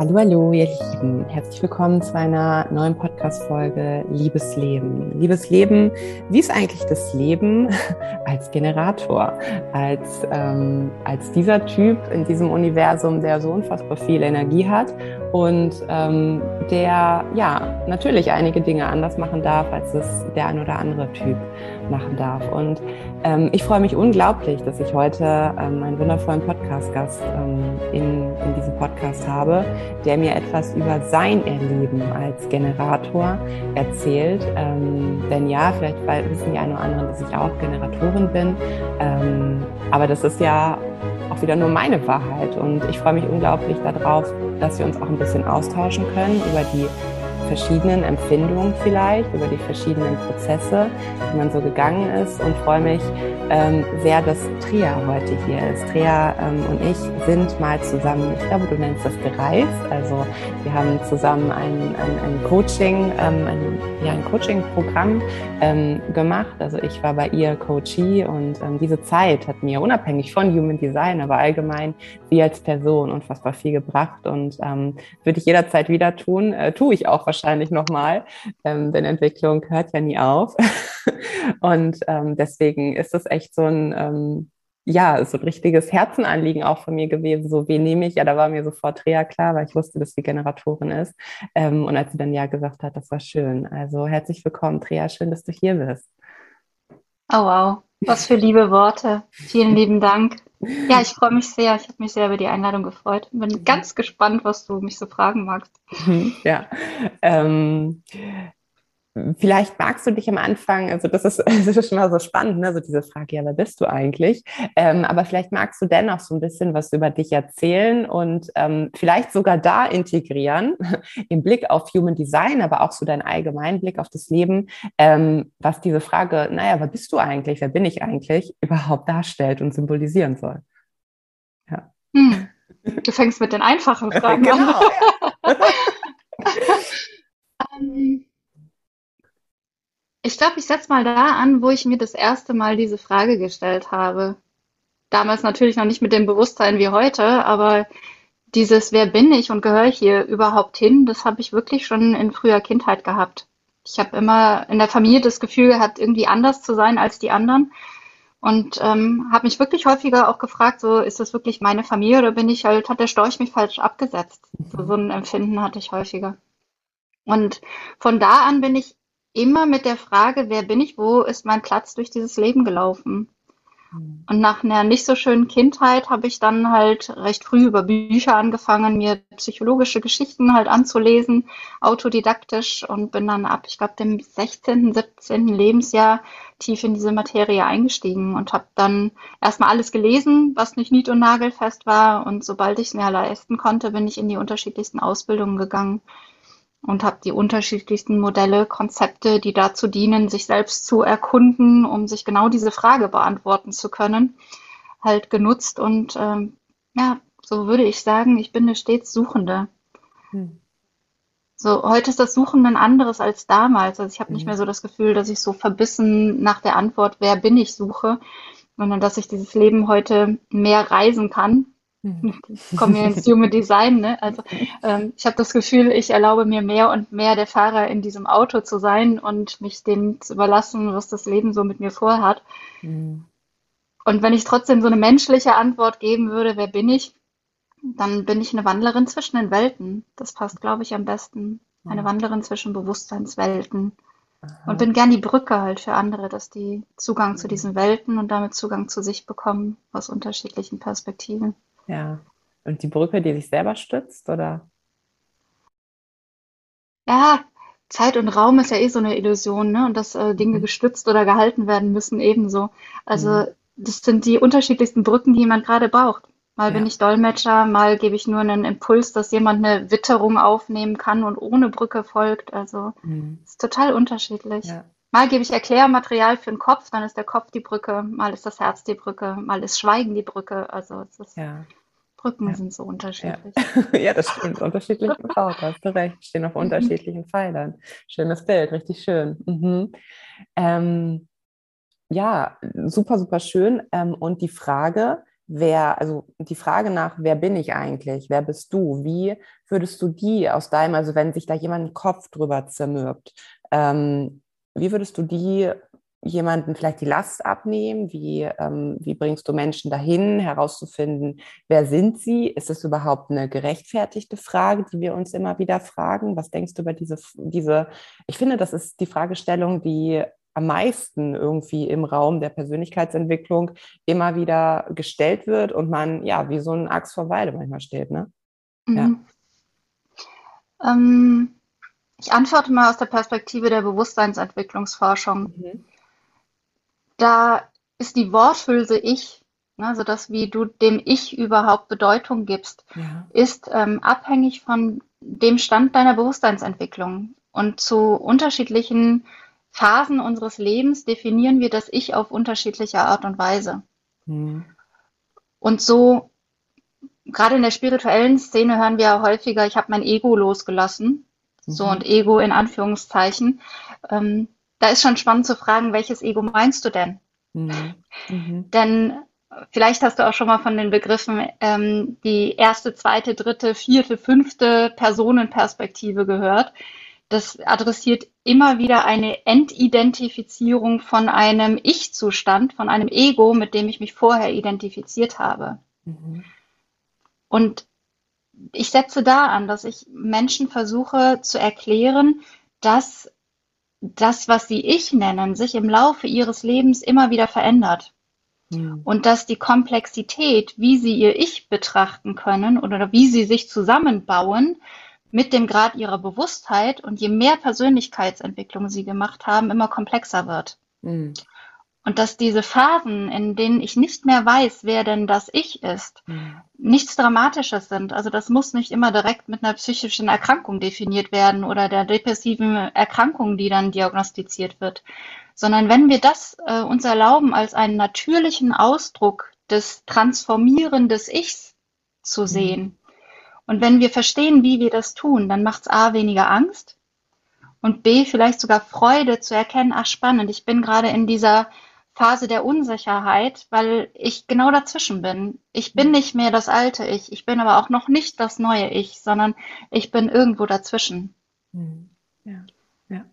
Hallo, hallo, ihr Lieben. Herzlich willkommen zu einer neuen Podcast-Folge Liebes Leben. Liebes Leben, wie ist eigentlich das Leben als Generator? Als, ähm, als dieser Typ in diesem Universum, der so unfassbar viel Energie hat und ähm, der, ja, natürlich einige Dinge anders machen darf, als es der ein oder andere Typ machen darf. Und ähm, ich freue mich unglaublich, dass ich heute ähm, einen wundervollen Podcast-Gast ähm, in, in diesem Podcast habe, der mir etwas über sein Erleben als Generator erzählt. Ähm, denn ja, vielleicht wissen die einen oder anderen, dass ich auch Generatorin bin. Ähm, aber das ist ja auch wieder nur meine Wahrheit. Und ich freue mich unglaublich darauf, dass wir uns auch ein bisschen austauschen können über die verschiedenen Empfindungen vielleicht, über die verschiedenen Prozesse, die man so gegangen ist und freue mich ähm, sehr, dass Tria heute hier ist. Tria ähm, und ich sind mal zusammen, ich glaube, du nennst das gereist. Also wir haben zusammen ein, ein, ein Coaching, ähm, ein, ja, ein Coaching-Programm ähm, gemacht. Also ich war bei ihr Coachie und ähm, diese Zeit hat mir unabhängig von Human Design, aber allgemein sie als Person unfassbar viel gebracht und ähm, würde ich jederzeit wieder tun. Äh, tue ich auch wahrscheinlich nochmal, ähm, denn Entwicklung hört ja nie auf. und ähm, deswegen ist es echt so ein, ähm, ja, so ein richtiges Herzenanliegen auch von mir gewesen. So, wen nehme ich? Ja, da war mir sofort Rea klar, weil ich wusste, dass sie Generatorin ist. Ähm, und als sie dann Ja gesagt hat, das war schön. Also herzlich willkommen, Trea. Schön, dass du hier bist. Oh, wow. Was für liebe Worte. Vielen lieben Dank. Ja, ich freue mich sehr. Ich habe mich sehr über die Einladung gefreut. Bin ganz gespannt, was du mich so fragen magst. Ja. Ähm, Vielleicht magst du dich am Anfang, also das ist, das ist schon mal so spannend, ne? so diese Frage, ja, wer bist du eigentlich? Ähm, aber vielleicht magst du dennoch so ein bisschen was über dich erzählen und ähm, vielleicht sogar da integrieren, im Blick auf Human Design, aber auch so deinen allgemeinen Blick auf das Leben, ähm, was diese Frage, naja, wer bist du eigentlich, wer bin ich eigentlich, überhaupt darstellt und symbolisieren soll. Ja. Hm. Du fängst mit den einfachen Fragen genau, an. Ich glaube, ich setze mal da an, wo ich mir das erste Mal diese Frage gestellt habe. Damals natürlich noch nicht mit dem Bewusstsein wie heute, aber dieses Wer bin ich und gehöre ich hier überhaupt hin, das habe ich wirklich schon in früher Kindheit gehabt. Ich habe immer in der Familie das Gefühl gehabt, irgendwie anders zu sein als die anderen. Und ähm, habe mich wirklich häufiger auch gefragt, so ist das wirklich meine Familie oder bin ich halt, hat der Storch mich falsch abgesetzt? So, so ein Empfinden hatte ich häufiger. Und von da an bin ich immer mit der Frage, wer bin ich, wo ist mein Platz durch dieses Leben gelaufen. Mhm. Und nach einer nicht so schönen Kindheit habe ich dann halt recht früh über Bücher angefangen, mir psychologische Geschichten halt anzulesen, autodidaktisch und bin dann ab, ich glaube, dem 16., 17. Lebensjahr tief in diese Materie eingestiegen und habe dann erstmal alles gelesen, was nicht nied- und nagelfest war. Und sobald ich es mir leisten konnte, bin ich in die unterschiedlichsten Ausbildungen gegangen und habe die unterschiedlichsten Modelle, Konzepte, die dazu dienen, sich selbst zu erkunden, um sich genau diese Frage beantworten zu können, halt genutzt. Und ähm, ja, so würde ich sagen, ich bin eine stets Suchende. Hm. So, heute ist das Suchen ein anderes als damals. Also ich habe nicht mehr so das Gefühl, dass ich so verbissen nach der Antwort, wer bin ich, suche, sondern dass ich dieses Leben heute mehr reisen kann Mhm. Kommen wir ins Human Design. Ne? Also ähm, ich habe das Gefühl, ich erlaube mir mehr und mehr der Fahrer in diesem Auto zu sein und mich dem zu überlassen, was das Leben so mit mir vorhat. Mhm. Und wenn ich trotzdem so eine menschliche Antwort geben würde, wer bin ich, dann bin ich eine Wandlerin zwischen den Welten. Das passt, glaube ich, am besten. Eine Wandlerin zwischen Bewusstseinswelten. Aha. Und bin gern die Brücke halt für andere, dass die Zugang zu diesen Welten und damit Zugang zu sich bekommen aus unterschiedlichen Perspektiven. Ja. Und die Brücke, die sich selber stützt, oder? Ja, Zeit und Raum ist ja eh so eine Illusion, ne? Und dass äh, Dinge mhm. gestützt oder gehalten werden müssen, ebenso. Also mhm. das sind die unterschiedlichsten Brücken, die man gerade braucht. Mal ja. bin ich Dolmetscher, mal gebe ich nur einen Impuls, dass jemand eine Witterung aufnehmen kann und ohne Brücke folgt. Also mhm. ist total unterschiedlich. Ja. Mal gebe ich Erklärmaterial für den Kopf, dann ist der Kopf die Brücke, mal ist das Herz die Brücke, mal ist Schweigen die Brücke. Also es ist ja. Brücken ja. sind so unterschiedlich. Ja, ja das stimmt. Unterschiedlich gebaut, hast du recht. Stehen auf mhm. unterschiedlichen Pfeilern. Schönes Bild, richtig schön. Mhm. Ähm, ja, super, super schön. Ähm, und die Frage, wer, also die Frage nach, wer bin ich eigentlich, wer bist du, wie würdest du die aus deinem, also wenn sich da jemand den Kopf drüber zermürbt, ähm, wie würdest du die jemanden vielleicht die Last abnehmen? Wie, ähm, wie bringst du Menschen dahin, herauszufinden, wer sind sie? Ist es überhaupt eine gerechtfertigte Frage, die wir uns immer wieder fragen? Was denkst du über diese, diese, ich finde, das ist die Fragestellung, die am meisten irgendwie im Raum der Persönlichkeitsentwicklung immer wieder gestellt wird und man ja wie so ein Axt vor Weide manchmal steht, ne? Mhm. Ja. Ähm, ich antworte mal aus der Perspektive der Bewusstseinsentwicklungsforschung. Mhm. Da ist die Worthülse Ich, also das, wie du dem Ich überhaupt Bedeutung gibst, ja. ist ähm, abhängig von dem Stand deiner Bewusstseinsentwicklung. Und zu unterschiedlichen Phasen unseres Lebens definieren wir das Ich auf unterschiedliche Art und Weise. Mhm. Und so, gerade in der spirituellen Szene hören wir ja häufiger, ich habe mein Ego losgelassen. Mhm. So und Ego in Anführungszeichen. Ähm, da ist schon spannend zu fragen, welches Ego meinst du denn? Mhm. Mhm. Denn vielleicht hast du auch schon mal von den Begriffen ähm, die erste, zweite, dritte, vierte, fünfte Personenperspektive gehört. Das adressiert immer wieder eine Entidentifizierung von einem Ich-Zustand, von einem Ego, mit dem ich mich vorher identifiziert habe. Mhm. Und ich setze da an, dass ich Menschen versuche zu erklären, dass das, was sie Ich nennen, sich im Laufe ihres Lebens immer wieder verändert. Mhm. Und dass die Komplexität, wie sie ihr Ich betrachten können oder wie sie sich zusammenbauen, mit dem Grad ihrer Bewusstheit und je mehr Persönlichkeitsentwicklung sie gemacht haben, immer komplexer wird. Mhm. Und dass diese Phasen, in denen ich nicht mehr weiß, wer denn das Ich ist, mhm. nichts Dramatisches sind. Also das muss nicht immer direkt mit einer psychischen Erkrankung definiert werden oder der depressiven Erkrankung, die dann diagnostiziert wird, sondern wenn wir das äh, uns erlauben, als einen natürlichen Ausdruck des Transformieren des Ichs zu mhm. sehen, und wenn wir verstehen, wie wir das tun, dann macht es A weniger Angst und B vielleicht sogar Freude zu erkennen, ach spannend, ich bin gerade in dieser Phase der Unsicherheit, weil ich genau dazwischen bin. Ich bin mhm. nicht mehr das alte Ich, ich bin aber auch noch nicht das neue Ich, sondern ich bin irgendwo dazwischen. Mhm. Ja. Ja.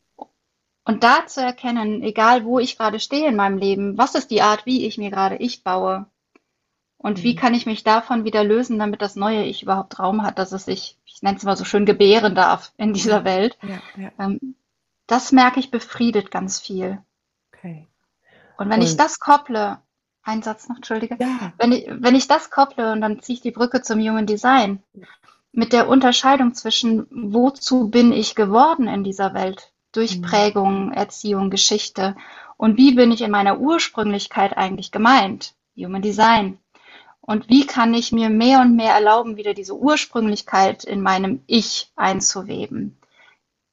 Und da zu erkennen, egal wo ich gerade stehe in meinem Leben, was ist die Art, wie ich mir gerade Ich baue, und wie mhm. kann ich mich davon wieder lösen, damit das neue Ich überhaupt Raum hat, dass es sich, ich nenne es mal so schön, gebären darf in dieser Welt. Ja, ja. Ähm, das merke ich befriedet ganz viel. Okay. Und wenn und, ich das kopple, ein Satz noch, Entschuldige, ja. wenn, ich, wenn ich das kopple und dann ziehe ich die Brücke zum jungen Design, mit der Unterscheidung zwischen, wozu bin ich geworden in dieser Welt, durch mhm. Prägung, Erziehung, Geschichte und wie bin ich in meiner Ursprünglichkeit eigentlich gemeint, Human Design, und wie kann ich mir mehr und mehr erlauben, wieder diese Ursprünglichkeit in meinem Ich einzuweben?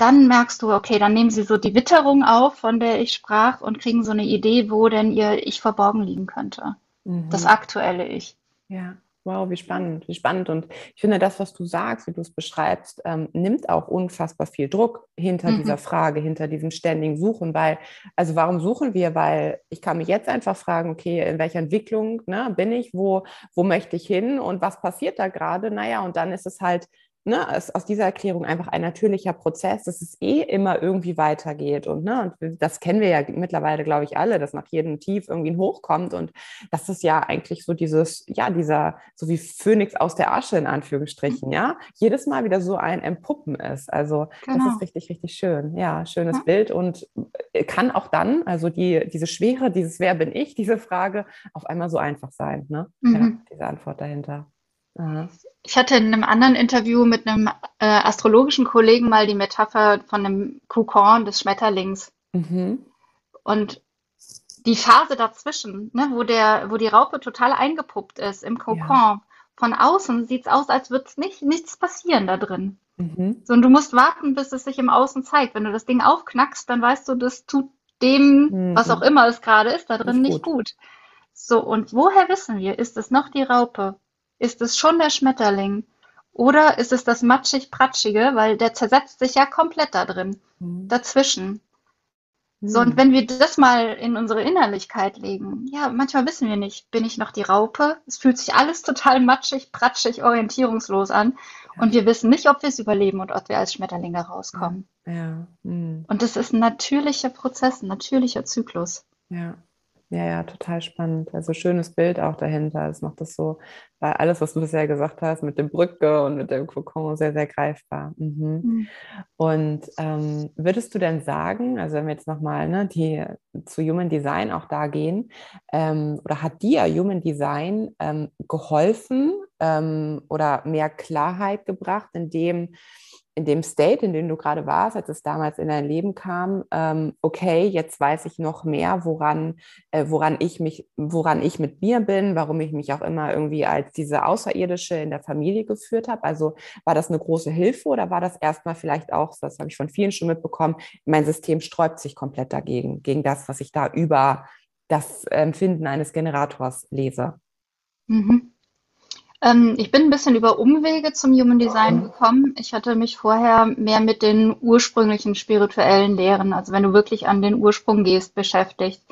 Dann merkst du, okay, dann nehmen sie so die Witterung auf, von der ich sprach, und kriegen so eine Idee, wo denn ihr Ich verborgen liegen könnte. Mhm. Das aktuelle Ich. Ja. Wow, wie spannend, wie spannend. Und ich finde, das, was du sagst, wie du es beschreibst, ähm, nimmt auch unfassbar viel Druck hinter mhm. dieser Frage, hinter diesem ständigen Suchen. Weil, also warum suchen wir? Weil ich kann mich jetzt einfach fragen, okay, in welcher Entwicklung ne, bin ich, wo, wo möchte ich hin und was passiert da gerade? Naja, und dann ist es halt ne, ist aus dieser Erklärung einfach ein natürlicher Prozess, dass es eh immer irgendwie weitergeht. Und, ne, und das kennen wir ja mittlerweile, glaube ich, alle, dass nach jedem Tief irgendwie ein Hoch kommt. Und das ist ja eigentlich so dieses, ja, dieser, so wie Phönix aus der Asche in Anführungsstrichen, ja, jedes Mal wieder so ein Empuppen ist. Also genau. das ist richtig, richtig schön. Ja, schönes ja. Bild und äh, kann auch dann, also die, diese Schwere, dieses Wer bin ich, diese Frage auf einmal so einfach sein, ne? Mhm. Ja, diese Antwort dahinter. Aha. Ich hatte in einem anderen Interview mit einem äh, astrologischen Kollegen mal die Metapher von einem Kokon des Schmetterlings. Mhm. Und die Phase dazwischen, ne, wo, der, wo die Raupe total eingepuppt ist im Kokon, ja. von außen sieht es aus, als würde nicht, nichts passieren da drin. Mhm. So, und du musst warten, bis es sich im Außen zeigt. Wenn du das Ding aufknackst, dann weißt du, das tut dem, mhm. was auch immer es gerade ist, da drin nicht gut. nicht gut. So, und woher wissen wir, ist es noch die Raupe? Ist es schon der Schmetterling? Oder ist es das matschig-pratschige, weil der zersetzt sich ja komplett da drin, mhm. dazwischen. So, und hm. wenn wir das mal in unsere Innerlichkeit legen, ja, manchmal wissen wir nicht, bin ich noch die Raupe? Es fühlt sich alles total matschig, pratschig, orientierungslos an. Und wir wissen nicht, ob wir es überleben und ob wir als Schmetterlinge rauskommen. Ja. Mhm. Und das ist ein natürlicher Prozess, ein natürlicher Zyklus. Ja. Ja, ja, total spannend. Also schönes Bild auch dahinter. Es macht das so, weil alles, was du bisher gesagt hast, mit der Brücke und mit dem Kokon, sehr, sehr greifbar. Mhm. Mhm. Und ähm, würdest du denn sagen, also wenn wir jetzt nochmal ne, die zu Human Design auch da gehen, ähm, oder hat dir Human Design ähm, geholfen ähm, oder mehr Klarheit gebracht, indem in dem State, in dem du gerade warst, als es damals in dein Leben kam, ähm, okay, jetzt weiß ich noch mehr, woran, äh, woran ich mich, woran ich mit mir bin, warum ich mich auch immer irgendwie als diese Außerirdische in der Familie geführt habe. Also war das eine große Hilfe oder war das erstmal vielleicht auch, das habe ich von vielen schon mitbekommen, mein System sträubt sich komplett dagegen, gegen das, was ich da über das Empfinden eines Generators lese? Mhm. Ähm, ich bin ein bisschen über Umwege zum Human Design gekommen. Ich hatte mich vorher mehr mit den ursprünglichen spirituellen Lehren, also wenn du wirklich an den Ursprung gehst, beschäftigt.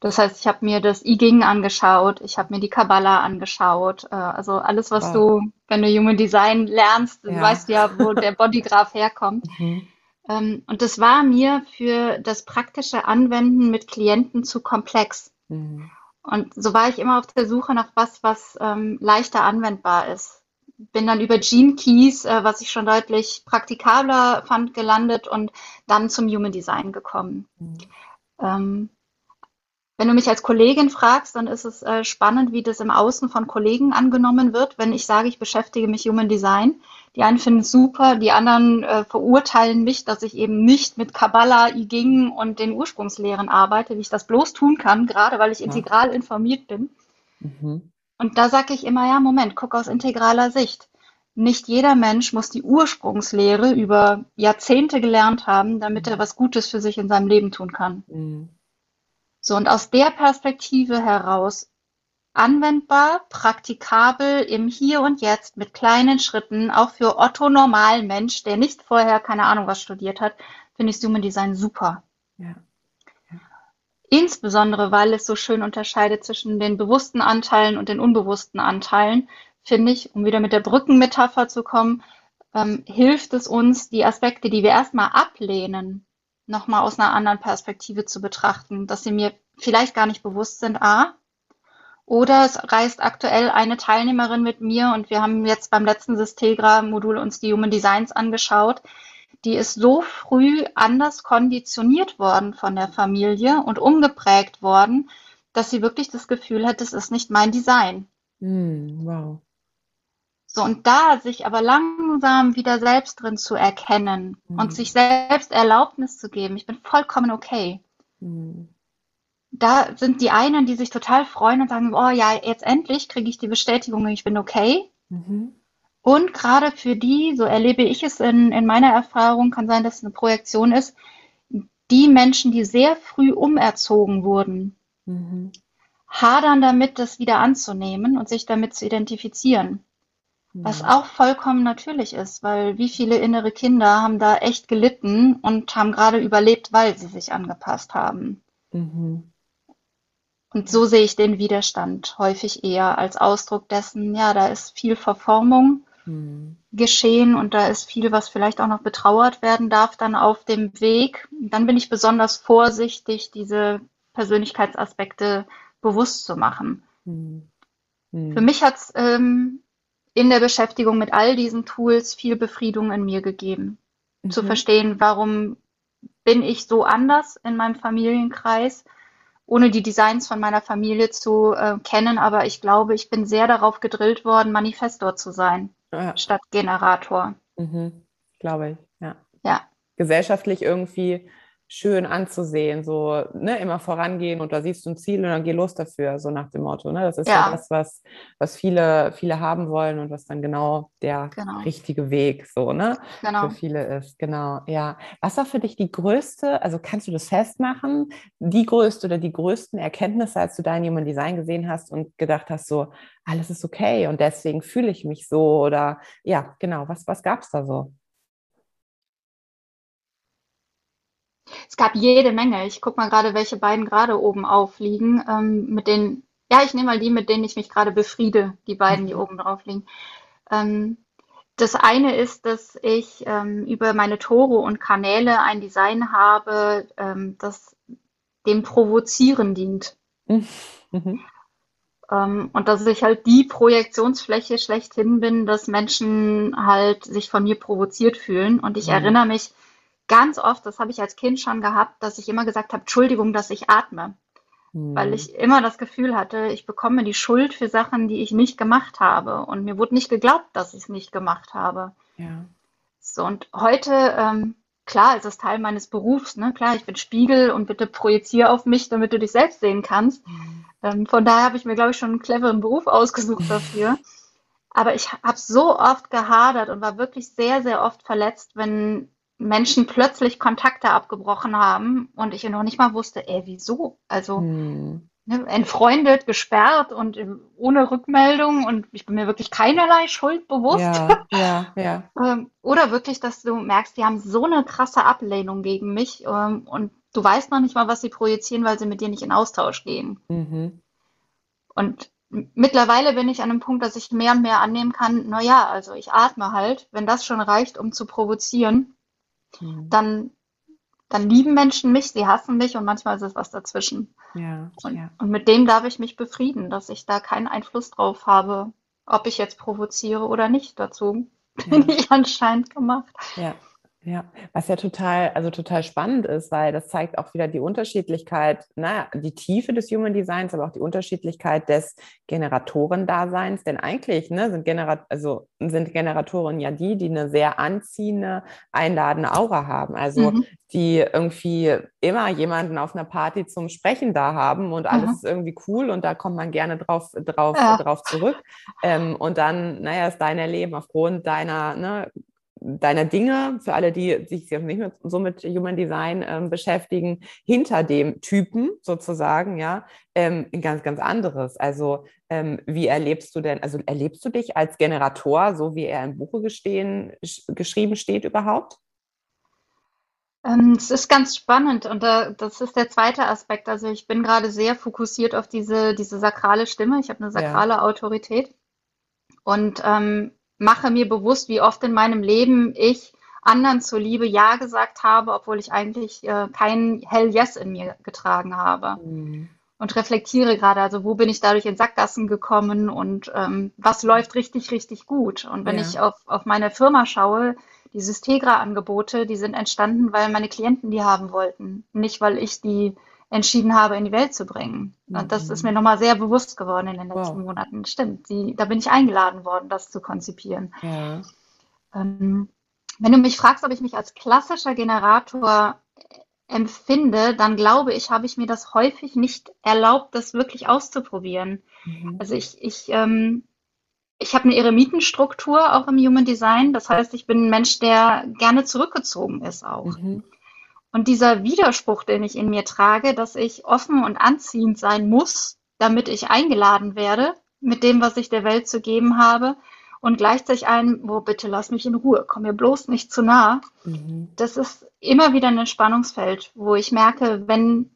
Das heißt, ich habe mir das I Ging angeschaut, ich habe mir die Kabbala angeschaut, äh, also alles, was wow. du, wenn du Human Design lernst, ja. weißt du ja, wo der Bodygraph herkommt. Mhm. Ähm, und das war mir für das praktische Anwenden mit Klienten zu komplex. Mhm. Und so war ich immer auf der Suche nach was, was ähm, leichter anwendbar ist. Bin dann über Gene Keys, äh, was ich schon deutlich praktikabler fand, gelandet und dann zum Human Design gekommen. Mhm. Ähm, wenn du mich als Kollegin fragst, dann ist es äh, spannend, wie das im Außen von Kollegen angenommen wird, wenn ich sage, ich beschäftige mich Human Design. Die einen finden es super, die anderen äh, verurteilen mich, dass ich eben nicht mit Kabbalah, I Ging und den Ursprungslehren arbeite, wie ich das bloß tun kann, gerade weil ich integral informiert bin. Mhm. Und da sage ich immer, ja, Moment, guck aus integraler Sicht. Nicht jeder Mensch muss die Ursprungslehre über Jahrzehnte gelernt haben, damit er was Gutes für sich in seinem Leben tun kann. Mhm. So, und aus der Perspektive heraus anwendbar, praktikabel im Hier und Jetzt mit kleinen Schritten, auch für Otto normalen Mensch, der nicht vorher keine Ahnung was studiert hat, finde ich Human Design super. Ja. Insbesondere, weil es so schön unterscheidet zwischen den bewussten Anteilen und den unbewussten Anteilen, finde ich, um wieder mit der Brückenmetapher zu kommen, ähm, hilft es uns, die Aspekte, die wir erstmal ablehnen, nochmal aus einer anderen Perspektive zu betrachten, dass sie mir vielleicht gar nicht bewusst sind, a, oder es reist aktuell eine Teilnehmerin mit mir und wir haben jetzt beim letzten Systegra-Modul uns die Human Designs angeschaut. Die ist so früh anders konditioniert worden von der Familie und umgeprägt worden, dass sie wirklich das Gefühl hat, das ist nicht mein Design. Mm, wow. So, und da sich aber langsam wieder selbst drin zu erkennen mm. und sich selbst Erlaubnis zu geben, ich bin vollkommen okay. Mm da sind die einen, die sich total freuen und sagen, oh ja, jetzt endlich kriege ich die Bestätigung, ich bin okay. Mhm. Und gerade für die, so erlebe ich es in, in meiner Erfahrung, kann sein, dass es eine Projektion ist, die Menschen, die sehr früh umerzogen wurden, mhm. hadern damit, das wieder anzunehmen und sich damit zu identifizieren. Mhm. Was auch vollkommen natürlich ist, weil wie viele innere Kinder haben da echt gelitten und haben gerade überlebt, weil sie sich angepasst haben. Mhm. Und so sehe ich den Widerstand häufig eher als Ausdruck dessen, ja, da ist viel Verformung mhm. geschehen und da ist viel, was vielleicht auch noch betrauert werden darf, dann auf dem Weg. dann bin ich besonders vorsichtig, diese Persönlichkeitsaspekte bewusst zu machen. Mhm. Mhm. Für mich hat es ähm, in der Beschäftigung mit all diesen Tools viel Befriedung in mir gegeben, zu mhm. verstehen, warum bin ich so anders in meinem Familienkreis ohne die Designs von meiner Familie zu äh, kennen, aber ich glaube, ich bin sehr darauf gedrillt worden, Manifestor zu sein, ja. statt Generator. Mhm. Glaube ich, ja. Ja. Gesellschaftlich irgendwie schön anzusehen, so ne, immer vorangehen und da siehst du ein Ziel und dann geh los dafür, so nach dem Motto. Ne? Das ist ja, ja das, was, was viele, viele haben wollen und was dann genau der genau. richtige Weg so, ne? Genau. Für viele ist. Genau, ja. Was war für dich die größte, also kannst du das festmachen, die größte oder die größten Erkenntnisse, als du dein Human Design gesehen hast und gedacht hast, so, alles ist okay und deswegen fühle ich mich so oder ja, genau, was, was gab es da so? Es gab jede Menge. Ich gucke mal gerade, welche beiden gerade oben aufliegen, ähm, mit denen, ja, ich nehme mal die, mit denen ich mich gerade befriede, die beiden, die mhm. oben drauf liegen. Ähm, das eine ist, dass ich ähm, über meine Tore und Kanäle ein Design habe, ähm, das dem Provozieren dient. Mhm. Ähm, und dass ich halt die Projektionsfläche schlechthin bin, dass Menschen halt sich von mir provoziert fühlen. Und ich mhm. erinnere mich ganz oft, das habe ich als Kind schon gehabt, dass ich immer gesagt habe, Entschuldigung, dass ich atme. Mhm. Weil ich immer das Gefühl hatte, ich bekomme die Schuld für Sachen, die ich nicht gemacht habe. Und mir wurde nicht geglaubt, dass ich es nicht gemacht habe. Ja. So, und heute ähm, klar, ist das Teil meines Berufs. Ne? Klar, ich bin Spiegel und bitte projiziere auf mich, damit du dich selbst sehen kannst. Mhm. Ähm, von daher habe ich mir, glaube ich, schon einen cleveren Beruf ausgesucht dafür. Aber ich habe so oft gehadert und war wirklich sehr, sehr oft verletzt, wenn Menschen plötzlich Kontakte abgebrochen haben und ich noch nicht mal wusste, ey, wieso? Also, mhm ne, entfreundet, gesperrt und ohne Rückmeldung und ich bin mir wirklich keinerlei Schuld bewusst. Ja, ja, ja. Ähm, oder wirklich, dass du merkst, die haben so eine krasse Ablehnung gegen mich ähm, und du weißt noch nicht mal, was sie projizieren, weil sie mit dir nicht in Austausch gehen. Mhm. Und mittlerweile bin ich an einem Punkt, dass ich mehr und mehr annehmen kann, naja, also ich atme halt, wenn das schon reicht, um zu provozieren, mhm. dann dann lieben Menschen mich, sie hassen mich und manchmal ist es was dazwischen. Ja, und, ja. und mit dem darf ich mich befrieden, dass ich da keinen Einfluss drauf habe, ob ich jetzt provoziere oder nicht. Dazu bin ja. ich anscheinend gemacht. Ja. Ja, was ja total, also total spannend ist, weil das zeigt auch wieder die Unterschiedlichkeit, naja, die Tiefe des Human Designs, aber auch die Unterschiedlichkeit des Generatorendaseins. Denn eigentlich ne, sind, Generat also sind Generatoren ja die, die eine sehr anziehende, einladende Aura haben. Also mhm. die irgendwie immer jemanden auf einer Party zum Sprechen da haben und alles mhm. ist irgendwie cool und da kommt man gerne drauf, drauf, ja. drauf zurück. Ähm, und dann, naja, ist dein Erleben aufgrund deiner ne, deiner Dinge, für alle, die sich nicht mehr so mit Human Design ähm, beschäftigen, hinter dem Typen sozusagen, ja, ähm, ein ganz, ganz anderes. Also ähm, wie erlebst du denn, also erlebst du dich als Generator, so wie er im Buche gestehen, geschrieben steht überhaupt? Ähm, es ist ganz spannend und äh, das ist der zweite Aspekt. Also ich bin gerade sehr fokussiert auf diese, diese sakrale Stimme. Ich habe eine sakrale ja. Autorität. Und ähm, mache mir bewusst, wie oft in meinem Leben ich anderen zuliebe Ja gesagt habe, obwohl ich eigentlich äh, kein Hell Yes in mir getragen habe. Mhm. Und reflektiere gerade, also wo bin ich dadurch in Sackgassen gekommen und ähm, was läuft richtig, richtig gut. Und wenn ja. ich auf, auf meine Firma schaue, die Systegra-Angebote, die sind entstanden, weil meine Klienten die haben wollten, nicht weil ich die entschieden habe, in die Welt zu bringen. Und das ist mhm. mir nochmal sehr bewusst geworden in den letzten wow. Monaten. Stimmt, die, da bin ich eingeladen worden, das zu konzipieren. Ja. Ähm, wenn du mich fragst, ob ich mich als klassischer Generator empfinde, dann glaube ich, habe ich mir das häufig nicht erlaubt, das wirklich auszuprobieren. Mhm. Also ich, ich, ähm, ich habe eine Eremitenstruktur auch im Human Design. Das heißt, ich bin ein Mensch, der gerne zurückgezogen ist auch. Mhm. Und dieser Widerspruch, den ich in mir trage, dass ich offen und anziehend sein muss, damit ich eingeladen werde mit dem, was ich der Welt zu geben habe, und gleichzeitig ein, wo bitte lass mich in Ruhe, komm mir bloß nicht zu nah. Mhm. Das ist immer wieder ein Spannungsfeld, wo ich merke, wenn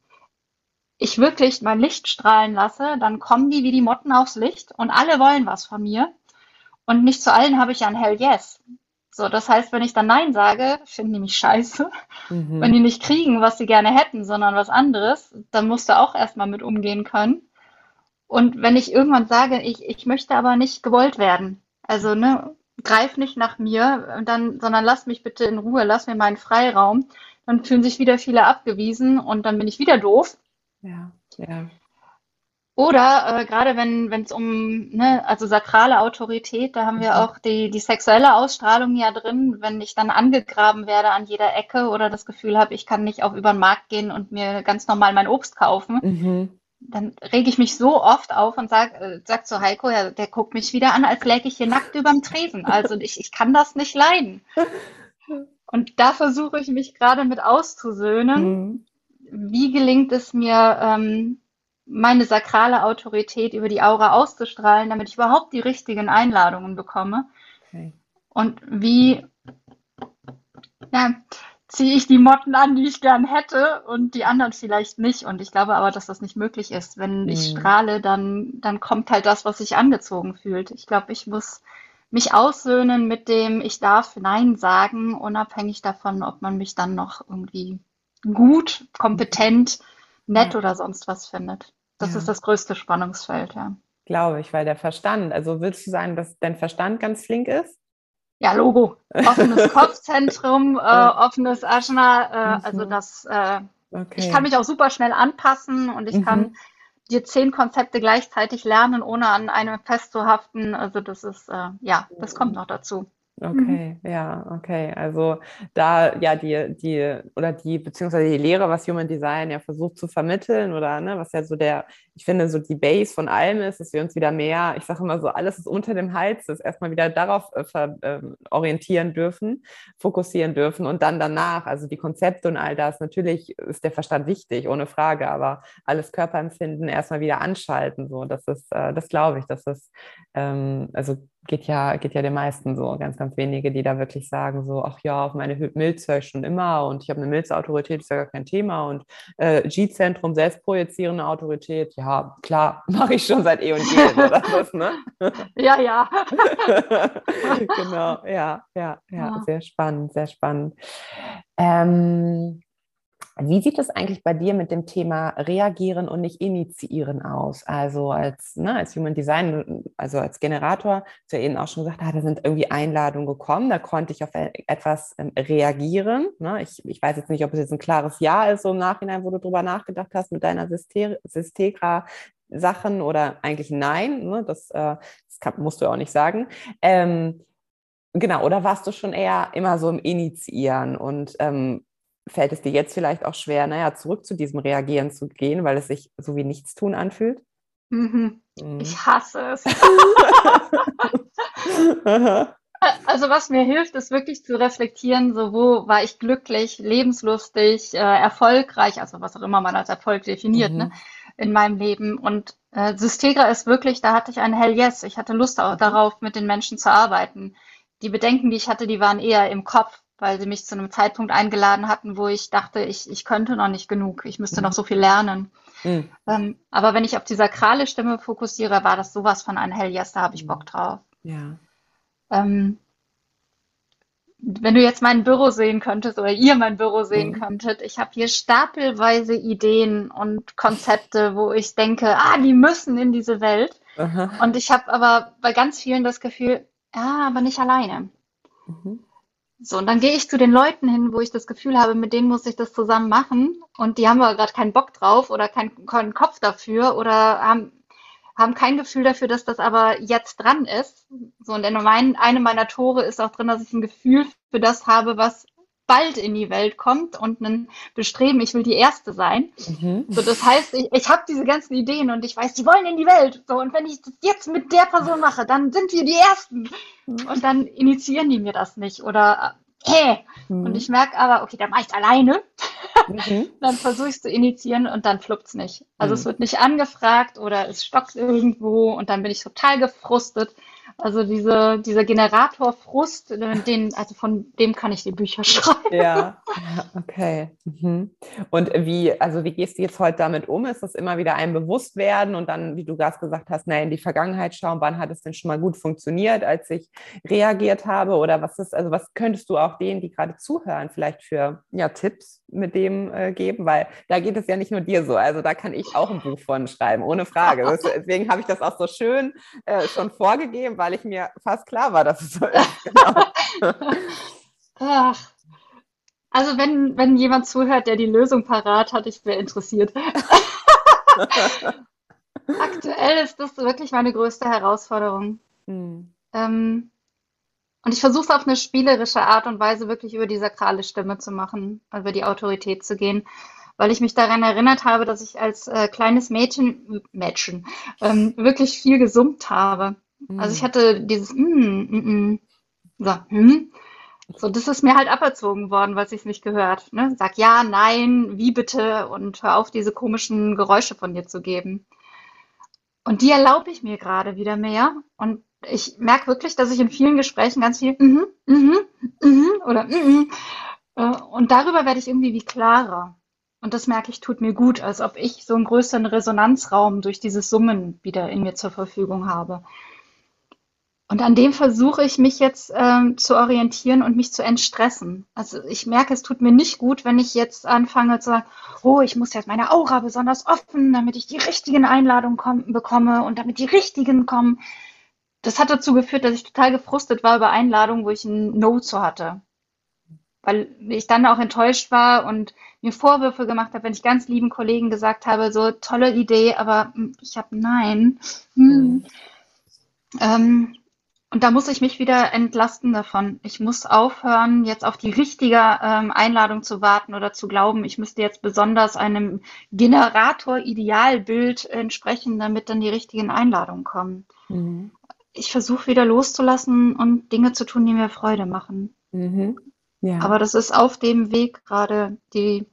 ich wirklich mein Licht strahlen lasse, dann kommen die wie die Motten aufs Licht und alle wollen was von mir. Und nicht zu allen habe ich ein Hell Yes. So, das heißt, wenn ich dann Nein sage, finden die mich scheiße. Mhm. Wenn die nicht kriegen, was sie gerne hätten, sondern was anderes, dann musst du auch erstmal mit umgehen können. Und wenn ich irgendwann sage, ich, ich möchte aber nicht gewollt werden, also ne, greif nicht nach mir, dann, sondern lass mich bitte in Ruhe, lass mir meinen Freiraum, dann fühlen sich wieder viele abgewiesen und dann bin ich wieder doof. Ja, ja. Oder äh, gerade wenn es um, ne, also sakrale Autorität, da haben wir mhm. auch die, die sexuelle Ausstrahlung ja drin, wenn ich dann angegraben werde an jeder Ecke oder das Gefühl habe, ich kann nicht auf über den Markt gehen und mir ganz normal mein Obst kaufen, mhm. dann rege ich mich so oft auf und sag, äh, sag zu Heiko, ja, der guckt mich wieder an, als läge ich hier nackt überm Tresen. Also ich, ich kann das nicht leiden. Und da versuche ich mich gerade mit auszusöhnen. Mhm. Wie gelingt es mir, ähm, meine sakrale Autorität über die Aura auszustrahlen, damit ich überhaupt die richtigen Einladungen bekomme. Okay. Und wie, ja, ziehe ich die Motten an, die ich gern hätte und die anderen vielleicht nicht. Und ich glaube aber, dass das nicht möglich ist. Wenn ich Mhm. strahle, dann, dann kommt halt das, was sich angezogen fühlt. Ich glaube, ich muss mich aussöhnen mit dem, ich darf Nein sagen, unabhängig davon, ob man mich dann noch irgendwie gut, kompetent, nett oder sonst was findet. Das ist ja, das größte Spannungsfeld, ja. glaube ich, weil der Verstand, also willst du sagen, dass dein Verstand ganz flink ist? Ja, Logo. Offenes Kopfzentrum, äh, offenes Ajna, äh, also Mhm. das, äh, ich Okay. kann mich auch super schnell anpassen und ich kann Mhm. dir zehn Konzepte gleichzeitig lernen, ohne an einem festzuhaften. Also das ist, äh, ja, das kommt noch dazu. Mhm. Okay, ja, okay. Also da ja die, die oder die, beziehungsweise die Lehre, was Human Design ja versucht zu vermitteln oder ne, was ja so der, ich finde, so die Base von allem ist, dass wir uns wieder mehr, ich sage immer so, alles ist unter dem Hals, das erstmal wieder darauf äh, ver, ähm, orientieren dürfen, fokussieren dürfen und dann danach, also die Konzepte und all das, natürlich ist der Verstand wichtig, ohne Frage, aber alles Körperempfinden erstmal wieder anschalten, so, das ist, äh, das glaube ich, dass das, ähm, also geht ja, geht ja den meisten so, ganz, ganz wenige, die da wirklich sagen so, ach ja, auf meine Milz höre ich schon immer und ich habe eine Milzautorität, ist ja gar kein Thema und äh, G-Zentrum, selbstprojizierende Autorität, ja, klar, mache ich schon seit eh und je, das ne? Ja, ja. Genau, ja, ja, ja, Ja. sehr spannend, sehr spannend. Ähm, wie sieht es eigentlich bei dir mit dem Thema reagieren und nicht initiieren aus? Also als, ne, als Human Design, also als Generator, hast du ja eben auch schon gesagt, ah, da sind irgendwie Einladungen gekommen, da konnte ich auf e- etwas ähm, reagieren. Ne? Ich, ich weiß jetzt nicht, ob es jetzt ein klares Ja ist, so im Nachhinein, wo du drüber nachgedacht hast mit deiner Syste- Systegra-Sachen oder eigentlich nein. Ne? Das, äh, das kann, musst du auch nicht sagen. Ähm, genau, oder warst du schon eher immer so im Initiieren und ähm, fällt es dir jetzt vielleicht auch schwer, naja, zurück zu diesem Reagieren zu gehen, weil es sich so wie Nichtstun anfühlt? Mhm. Mhm. Ich hasse es. Also was mir hilft, ist wirklich zu reflektieren, so wo war ich glücklich, lebenslustig, äh, erfolgreich, also was auch immer man als Erfolg definiert, ne, Mhm. in meinem Leben. Und äh, Systegra ist wirklich, da hatte ich ein Hell Yes. Ich hatte Lust auch Mhm. darauf, mit den Menschen zu arbeiten. Die Bedenken, die ich hatte, die waren eher im Kopf, weil sie mich zu einem Zeitpunkt eingeladen hatten, wo ich dachte, ich, ich könnte noch nicht genug, ich müsste noch Mhm. so viel lernen. Mhm. Ähm, aber wenn ich auf die sakrale Stimme fokussiere, war das sowas von ein Hell Yes, da habe ich Mhm. Bock drauf. Ja. Ähm, wenn du jetzt mein Büro sehen könntest oder ihr mein Büro sehen Mhm. könntet, ich habe hier stapelweise Ideen und Konzepte, wo ich denke, ah, die müssen in diese Welt. Aha. Und ich habe aber bei ganz vielen das Gefühl, ja, aber nicht alleine. Mhm. So, und dann gehe ich zu den Leuten hin, wo ich das Gefühl habe, mit denen muss ich das zusammen machen. Und die haben aber gerade keinen Bock drauf oder keinen, keinen Kopf dafür oder haben, haben kein Gefühl dafür, dass das aber jetzt dran ist. So, und in mein, eine meiner Tore ist auch drin, dass ich ein Gefühl für das habe, was bald in die Welt kommt und ein Bestreben, ich will die Erste sein. Mhm. So, das heißt, ich, ich habe diese ganzen Ideen und ich weiß, die wollen in die Welt. So, und wenn ich das jetzt mit der Person mache, dann sind wir die Ersten. Und dann initiieren die mir das nicht. Oder äh, hä? Und Mhm. ich merke aber, okay, dann mache ich es alleine. Mhm. Dann versuche ich es zu initiieren und dann fluppt es nicht. Also es Mhm. wird nicht angefragt oder es stockt irgendwo und dann bin ich total gefrustet. Also diese, dieser Generator Frust, äh, den, also von dem kann ich die Bücher schreiben. Ja, okay. Mhm. Und wie, also wie gehst du jetzt heute damit um? Ist das immer wieder ein Bewusstwerden und dann, wie du gerade gesagt hast, na, in die Vergangenheit schauen, wann hat es denn schon mal gut funktioniert, als ich reagiert habe? Oder was ist, also was könntest du auch denen, die gerade zuhören, vielleicht für ja, Tipps mit dem äh, geben? Weil da geht es ja nicht nur dir so. Also da kann ich auch ein Buch von schreiben, ohne Frage. Deswegen habe ich das auch so schön äh, schon vorgegeben, weil ich mir fast klar war, dass es so ist. Genau. Ach. Also wenn, wenn jemand zuhört, der die Lösung parat hat, ich wäre interessiert. Aktuell ist das wirklich meine größte Herausforderung. Hm. Ähm, und ich versuche es auf eine spielerische Art und Weise wirklich über die sakrale Stimme zu machen, über die Autorität zu gehen, weil ich mich daran erinnert habe, dass ich als äh, kleines Mädchen, Mädchen, ähm, wirklich viel gesummt habe. Also ich Hm. hatte dieses mm, mm, mm. So, hm. So, das ist mir halt aberzogen worden, weil es nicht gehört. Ne? Sag ja, nein, wie bitte und hör auf, diese komischen Geräusche von dir zu geben. Und die erlaube ich mir gerade wieder mehr. Und ich merke wirklich, dass ich in vielen Gesprächen ganz viel mhm, mhm, mhm oder mhm Äh, und darüber werde ich irgendwie wie klarer. Und das merke ich, tut mir gut, als ob ich so einen größeren Resonanzraum durch dieses Summen wieder in mir zur Verfügung habe. Und an dem versuche ich mich jetzt ähm, zu orientieren und mich zu entstressen. Also ich merke, es tut mir nicht gut, wenn ich jetzt anfange zu sagen, oh, ich muss jetzt meine Aura besonders offen, damit ich die richtigen Einladungen komm, bekomme und damit die richtigen kommen. Das hat dazu geführt, dass ich total gefrustet war über Einladungen, wo ich ein No zu hatte. Weil ich dann auch enttäuscht war und mir Vorwürfe gemacht habe, wenn ich ganz lieben Kollegen gesagt habe, so tolle Idee, aber hm, ich habe Nein. Hm. Mhm. Ähm, und da muss ich mich wieder entlasten davon. Ich muss aufhören, jetzt auf die richtige ähm, Einladung zu warten oder zu glauben, ich müsste jetzt besonders einem Generator-Idealbild entsprechen, damit dann die richtigen Einladungen kommen. Mhm. Ich versuche wieder loszulassen und Dinge zu tun, die mir Freude machen. Mhm. Ja. Aber das ist auf dem Weg gerade die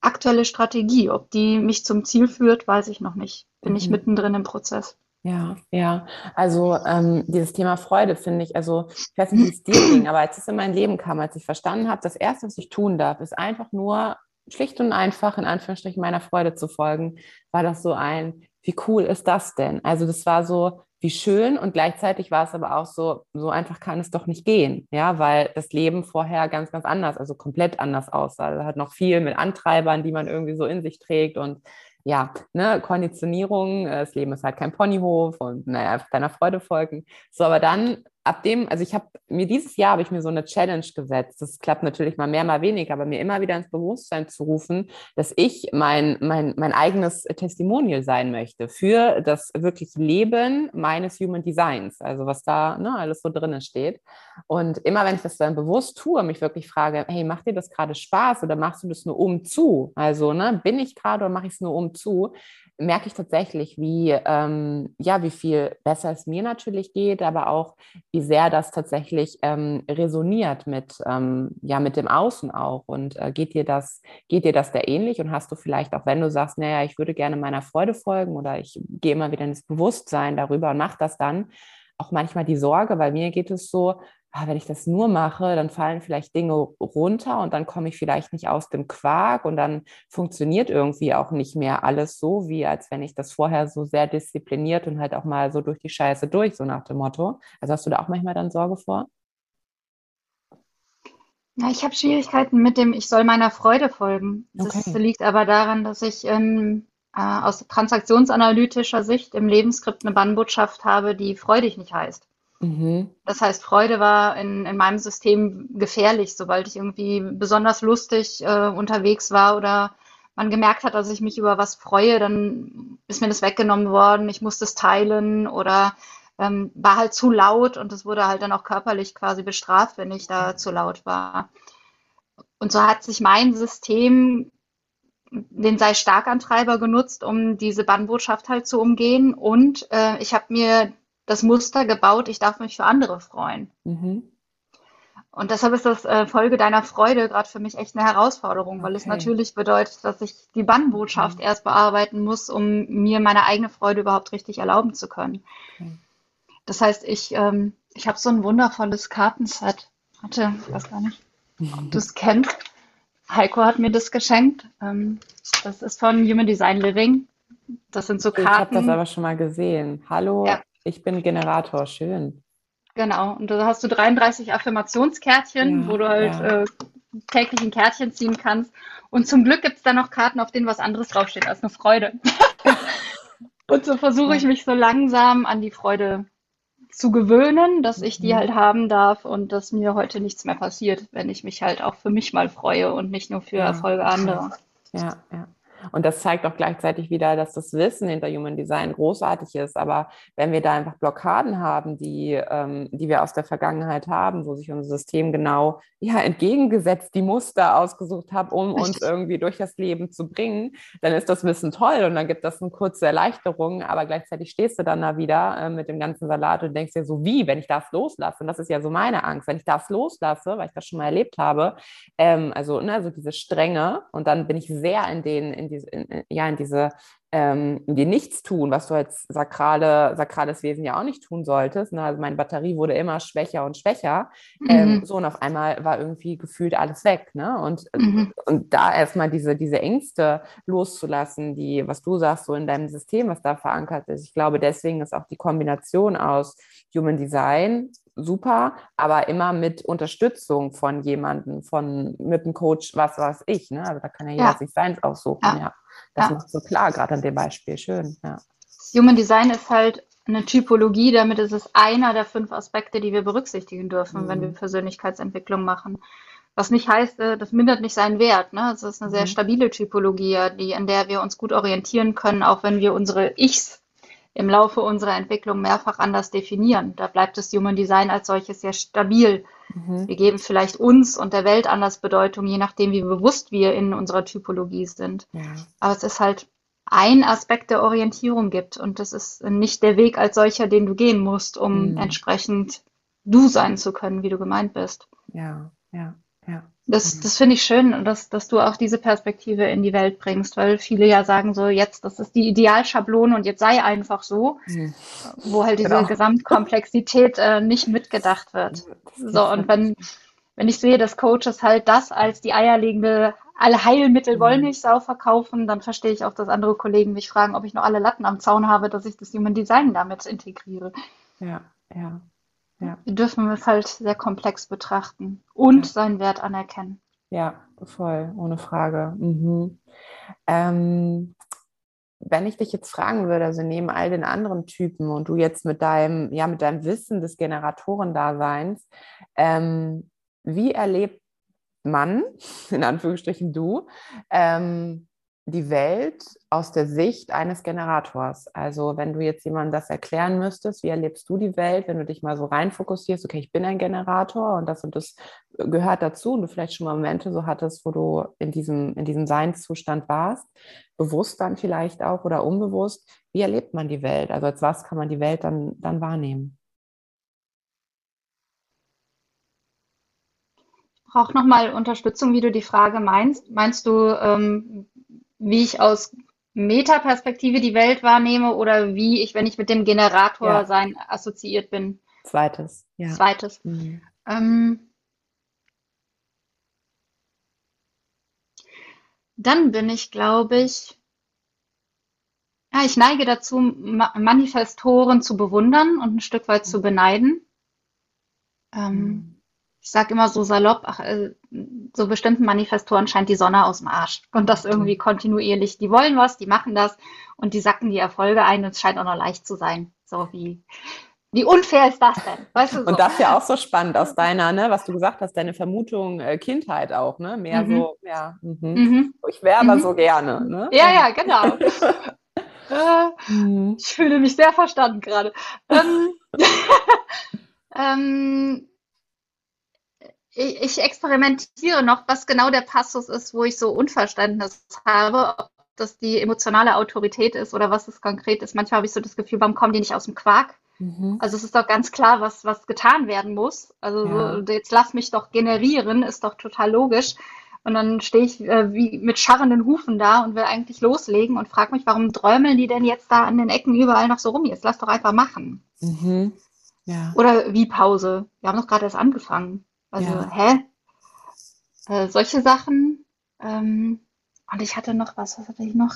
aktuelle Strategie. Ob die mich zum Ziel führt, weiß ich noch nicht. Bin mhm. ich mittendrin im Prozess. Ja, ja. Also ähm, dieses Thema Freude finde ich, also ich weiß nicht, wie es dir ging, aber als es in mein Leben kam, als ich verstanden habe, das Erste, was ich tun darf, ist einfach nur schlicht und einfach in Anführungsstrichen meiner Freude zu folgen, war das so ein, wie cool ist das denn? Also das war so, wie schön und gleichzeitig war es aber auch so, so einfach kann es doch nicht gehen, ja, weil das Leben vorher ganz, ganz anders, also komplett anders aussah. Also hat noch viel mit Antreibern, die man irgendwie so in sich trägt und ja, ne, Konditionierung, äh, das Leben ist halt kein Ponyhof und naja, deiner Freude folgen. So, aber dann ab dem, also ich habe mir dieses Jahr habe ich mir so eine Challenge gesetzt. Das klappt natürlich mal mehr, mal weniger, aber mir immer wieder ins Bewusstsein zu rufen, dass ich mein, mein, mein eigenes Testimonial sein möchte für das wirkliche Leben meines Human Designs, also was da ne, alles so drinnen steht. Und immer wenn ich das dann bewusst tue, mich wirklich frage, hey, macht dir das gerade Spaß oder machst du das nur um zu? Also, ne, bin ich gerade oder mache ich es nur um zu? merke ich tatsächlich, wie, ähm, ja, wie viel besser es mir natürlich geht, aber auch, wie sehr das tatsächlich ähm, resoniert mit, ähm, ja, mit dem Außen auch. Und äh, geht dir das, geht dir das da ähnlich? Und hast du vielleicht auch, wenn du sagst, naja, ich würde gerne meiner Freude folgen oder ich gehe immer wieder ins Bewusstsein darüber und mache das dann, auch manchmal die Sorge, weil mir geht es so, ah, wenn ich das nur mache, dann fallen vielleicht Dinge runter und dann komme ich vielleicht nicht aus dem Quark und dann funktioniert irgendwie auch nicht mehr alles so, wie als wenn ich das vorher so sehr diszipliniert und halt auch mal so durch die Scheiße durch, so nach dem Motto. Also hast du da auch manchmal dann Sorge vor? Ja, ich habe Schwierigkeiten mit dem, ich soll meiner Freude folgen. Das okay. liegt aber daran, dass ich ähm, äh, aus transaktionsanalytischer Sicht im Lebensskript eine Bannbotschaft habe, die freudig nicht heißt. Mhm. Das heißt, Freude war in, in meinem System gefährlich, sobald ich irgendwie besonders lustig äh, unterwegs war oder man gemerkt hat, dass ich mich über was freue, dann ist mir das weggenommen worden, ich musste es teilen oder ähm, war halt zu laut und es wurde halt dann auch körperlich quasi bestraft, wenn ich da zu laut war. Und so hat sich mein System den sei Starkantreiber genutzt, um diese Bannbotschaft halt zu umgehen. Und äh, ich habe mir das Muster gebaut, ich darf mich für andere freuen. Mhm. Und deshalb ist das äh, Folge deiner Freude gerade für mich echt eine Herausforderung, weil okay. es natürlich bedeutet, dass ich die Bannbotschaft mhm. erst bearbeiten muss, um mir meine eigene Freude überhaupt richtig erlauben zu können. Okay. Das heißt, ich, ähm, ich habe so ein wundervolles Kartenset. Warte, ich weiß gar nicht, ob du es kennst. Heiko hat mir das geschenkt. Ähm, das ist von Human Design Living. Das sind so Karten. Ich habe das aber schon mal gesehen. Hallo, ja. Ich bin Generator, schön. Genau, und da hast du 33 Affirmationskärtchen, ja, wo du halt ja. äh, täglich ein Kärtchen ziehen kannst. Und zum Glück gibt es da noch Karten, auf denen was anderes draufsteht als eine Freude. und so versuche ich mich so langsam an die Freude zu gewöhnen, dass ich die mhm. halt haben darf und dass mir heute nichts mehr passiert, wenn ich mich halt auch für mich mal freue und nicht nur für ja, Erfolge anderer. Ja, ja. Und das zeigt auch gleichzeitig wieder, dass das Wissen hinter Human Design großartig ist. Aber wenn wir da einfach Blockaden haben, die, ähm, die wir aus der Vergangenheit haben, wo sich unser System genau ja, entgegengesetzt die Muster ausgesucht hat, um uns irgendwie durch das Leben zu bringen, dann ist das Wissen toll und dann gibt das eine kurze Erleichterung. Aber gleichzeitig stehst du dann da wieder äh, mit dem ganzen Salat und denkst dir so, wie, wenn ich das loslasse? Und das ist ja so meine Angst, wenn ich das loslasse, weil ich das schon mal erlebt habe, ähm, also, ne, also diese Strenge und dann bin ich sehr in den, in diese, in, ja, in diese ähm, die nichts tun, was du als sakrale, sakrales Wesen ja auch nicht tun solltest. Ne? Also meine Batterie wurde immer schwächer und schwächer. Ähm, mhm. Ähm, so und auf einmal war irgendwie gefühlt alles weg. Ne? Und, mhm. und da erstmal diese, diese Ängste loszulassen, die, was du sagst, so in deinem System, was da verankert ist. Ich glaube, deswegen ist auch die Kombination aus Human Design super, aber immer mit Unterstützung von jemandem, von mit einem Coach, was weiß ich. Ne? Also da kann ja jeder ja. sich seins aussuchen. Ja. ja. Das ja. macht so klar, gerade an dem Beispiel. Schön. Ja. Human Design ist halt eine Typologie, damit ist es einer der fünf Aspekte, die wir berücksichtigen dürfen, mhm. wenn wir Persönlichkeitsentwicklung machen. Was nicht heißt, äh, das mindert nicht seinen Wert. Ne? Es ist eine sehr mhm. stabile Typologie, die, in der wir uns gut orientieren können, auch wenn wir unsere Ichs im Laufe unserer Entwicklung mehrfach anders definieren. Da bleibt das Human Design als solches sehr stabil. Mhm. Wir geben vielleicht uns und der Welt anders Bedeutung, je nachdem, wie bewusst wir in unserer Typologie sind. Ja. Aber es ist halt ein Aspekt der Orientierung gibt und das ist nicht der Weg als solcher, den du gehen musst, um mhm. entsprechend du sein zu können, wie du gemeint bist. Ja, ja, ja. Das, mhm. das finde ich schön, dass, dass du auch diese Perspektive in die Welt bringst, weil viele ja sagen so, jetzt, das ist die Idealschablone und jetzt sei einfach so, mhm. wo halt diese genau. Gesamtkomplexität äh, nicht mitgedacht wird. So, und wenn, wenn ich sehe, dass Coaches halt das als die eierlegende Allheilmittel Wollmilchsau mhm. verkaufen, dann verstehe ich auch, dass andere Kollegen mich fragen, ob ich noch alle Latten am Zaun habe, dass ich das Human Design damit integriere. Ja, ja. Ja. Wir dürfen es halt sehr komplex betrachten und ja. seinen Wert anerkennen. Ja, voll, ohne Frage. Mhm. Ähm, wenn ich dich jetzt fragen würde, also neben all den anderen Typen und du jetzt mit deinem, ja, mit deinem Wissen des Generatorendaseins, ähm, wie erlebt man, in Anführungsstrichen du, ähm, die Welt aus der Sicht eines Generators. Also wenn du jetzt jemandem das erklären müsstest, wie erlebst du die Welt, wenn du dich mal so rein fokussierst, okay, ich bin ein Generator und das und das gehört dazu und du vielleicht schon mal Momente so hattest, wo du in diesem, in diesem Seinszustand warst, bewusst dann vielleicht auch oder unbewusst, wie erlebt man die Welt? Also als was kann man die Welt dann, dann wahrnehmen? Ich brauche nochmal Unterstützung, wie du die Frage meinst. Meinst du, ähm, wie ich aus Metaperspektive die Welt wahrnehme oder wie ich, wenn ich mit dem Generator ja. sein assoziiert bin. Zweites, ja. Zweites. Mhm. Ähm, dann bin ich, glaube ich, ja, ich neige dazu, Manifestoren zu bewundern und ein Stück weit zu beneiden. Ähm, mhm ich sage immer so salopp, ach, äh, so bestimmten Manifestoren scheint die Sonne aus dem Arsch. Und das irgendwie kontinuierlich. Die wollen was, die machen das und die sacken die Erfolge ein und es scheint auch noch leicht zu sein. So wie, wie unfair ist das denn? Weißt du, so. Und das ist ja auch so spannend aus deiner, ne, was du gesagt hast, deine Vermutung äh, Kindheit auch, ne? Mehr mhm. so, ja, mhm. Mhm. ich wäre aber mhm. so gerne. Ne? Ja, ja, genau. äh, mhm. ich fühle mich sehr verstanden gerade. Ähm, ähm, ich, ich experimentiere noch, was genau der Passus ist, wo ich so Unverständnis habe, ob das die emotionale Autorität ist oder was es konkret ist. Manchmal habe ich so das Gefühl, warum kommen die nicht aus dem Quark? Mhm. Also es ist doch ganz klar, was, was getan werden muss. Also ja. so, jetzt lass mich doch generieren, ist doch total logisch. Und dann stehe ich äh, wie mit scharrenden Hufen da und will eigentlich loslegen und frage mich, warum träumeln die denn jetzt da an den Ecken überall noch so rum? Jetzt lass doch einfach machen. Mhm. Ja. Oder wie Pause? Wir haben doch gerade erst angefangen. Also, ja. hä? Äh, solche Sachen. Ähm, und ich hatte noch was, was hatte ich noch?